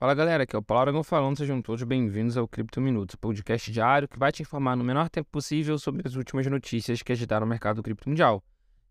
Fala galera, aqui é o Paulo Aragão falando, sejam todos bem-vindos ao Cripto Minutos, podcast diário que vai te informar no menor tempo possível sobre as últimas notícias que agitaram o mercado cripto mundial.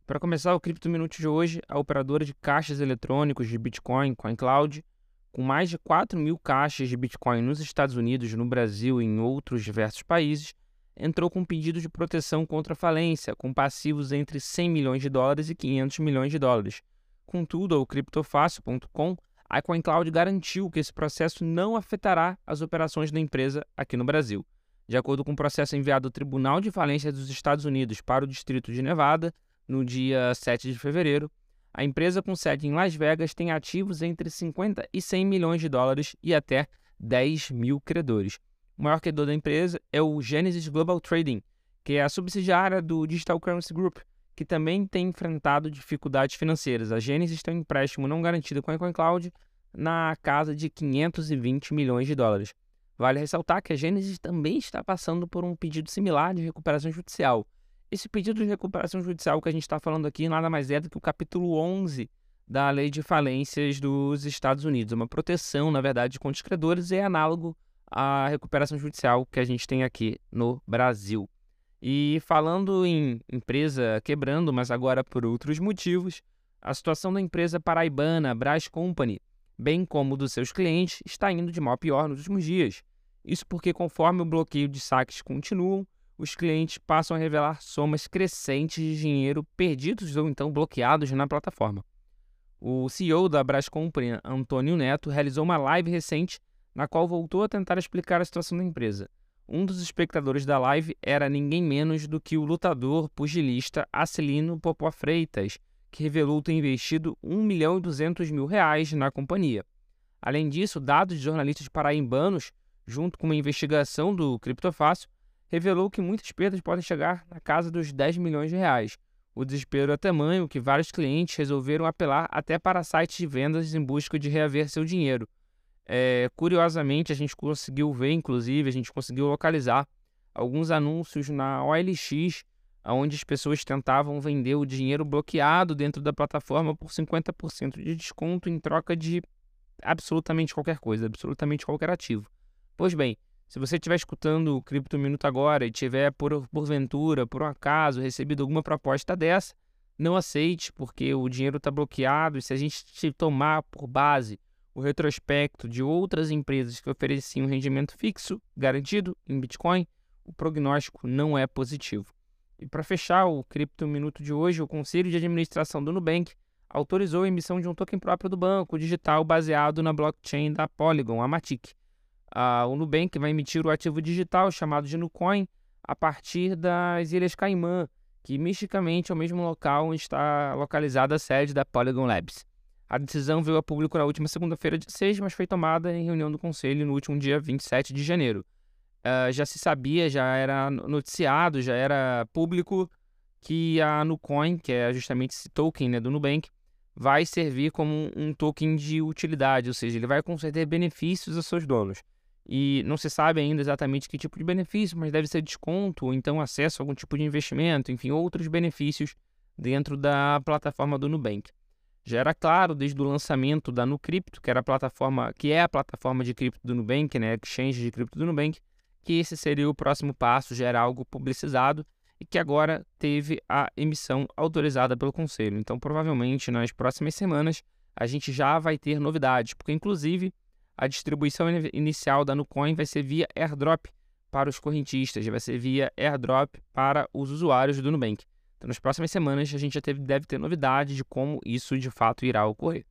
Para começar o Cripto Minutos de hoje, a operadora de caixas eletrônicos de Bitcoin, CoinCloud, com mais de 4 mil caixas de Bitcoin nos Estados Unidos, no Brasil e em outros diversos países, entrou com um pedido de proteção contra falência, com passivos entre 100 milhões de dólares e 500 milhões de dólares. Contudo, o criptofácil.com a CoinCloud garantiu que esse processo não afetará as operações da empresa aqui no Brasil. De acordo com o um processo enviado ao Tribunal de Falência dos Estados Unidos para o Distrito de Nevada, no dia 7 de fevereiro, a empresa com sede em Las Vegas tem ativos entre 50 e 100 milhões de dólares e até 10 mil credores. O maior credor da empresa é o Genesis Global Trading, que é a subsidiária do Digital Currency Group, que também tem enfrentado dificuldades financeiras. A Genesis tem um empréstimo não garantido com a CoinCloud na casa de 520 milhões de dólares. Vale ressaltar que a Genesis também está passando por um pedido similar de recuperação judicial. Esse pedido de recuperação judicial que a gente está falando aqui nada mais é do que o capítulo 11 da Lei de Falências dos Estados Unidos. Uma proteção, na verdade, contra os credores é análogo à recuperação judicial que a gente tem aqui no Brasil. E falando em empresa quebrando, mas agora por outros motivos, a situação da empresa paraibana Brás Company, bem como dos seus clientes, está indo de mal a pior nos últimos dias. Isso porque, conforme o bloqueio de saques continuam, os clientes passam a revelar somas crescentes de dinheiro perdidos ou então bloqueados na plataforma. O CEO da Brás Company, Antônio Neto, realizou uma live recente na qual voltou a tentar explicar a situação da empresa. Um dos espectadores da live era ninguém menos do que o lutador pugilista Acelino Popó Freitas, que revelou ter investido 1 milhão e 200 mil reais na companhia. Além disso, dados de jornalistas paraimbanos, junto com uma investigação do Criptofácil, revelou que muitas perdas podem chegar na casa dos 10 milhões de reais. O desespero é tamanho que vários clientes resolveram apelar até para sites de vendas em busca de reaver seu dinheiro. É, curiosamente, a gente conseguiu ver, inclusive, a gente conseguiu localizar alguns anúncios na OLX, onde as pessoas tentavam vender o dinheiro bloqueado dentro da plataforma por 50% de desconto em troca de absolutamente qualquer coisa, absolutamente qualquer ativo. Pois bem, se você estiver escutando o Cripto Minuto agora e tiver, por, porventura, por um acaso, recebido alguma proposta dessa, não aceite, porque o dinheiro está bloqueado e se a gente tomar por base o retrospecto de outras empresas que ofereciam rendimento fixo garantido em Bitcoin, o prognóstico não é positivo. E para fechar o Cripto Minuto de hoje, o Conselho de Administração do Nubank autorizou a emissão de um token próprio do banco digital baseado na blockchain da Polygon, a Matic. O Nubank vai emitir o ativo digital chamado de Nucoin a partir das Ilhas Caimã, que misticamente é o mesmo local onde está localizada a sede da Polygon Labs. A decisão veio a público na última segunda-feira, dia 6, mas foi tomada em reunião do Conselho no último dia 27 de janeiro. Uh, já se sabia, já era noticiado, já era público que a Nucoin, que é justamente esse token né, do Nubank, vai servir como um token de utilidade, ou seja, ele vai conceder benefícios aos seus donos. E não se sabe ainda exatamente que tipo de benefício, mas deve ser desconto, ou então acesso a algum tipo de investimento, enfim, outros benefícios dentro da plataforma do Nubank. Já era claro desde o lançamento da Nucrypto, que era a plataforma, que é a plataforma de cripto do Nubank, né, exchange de cripto do Nubank, que esse seria o próximo passo, já era algo publicizado e que agora teve a emissão autorizada pelo conselho. Então, provavelmente nas próximas semanas a gente já vai ter novidades, porque inclusive a distribuição inicial da Nucoin vai ser via airdrop para os correntistas, vai ser via airdrop para os usuários do Nubank. Então, nas próximas semanas, a gente já teve, deve ter novidade de como isso de fato irá ocorrer.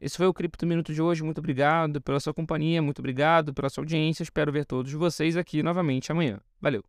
Esse foi o Cripto Minuto de hoje. Muito obrigado pela sua companhia, muito obrigado pela sua audiência. Espero ver todos vocês aqui novamente amanhã. Valeu!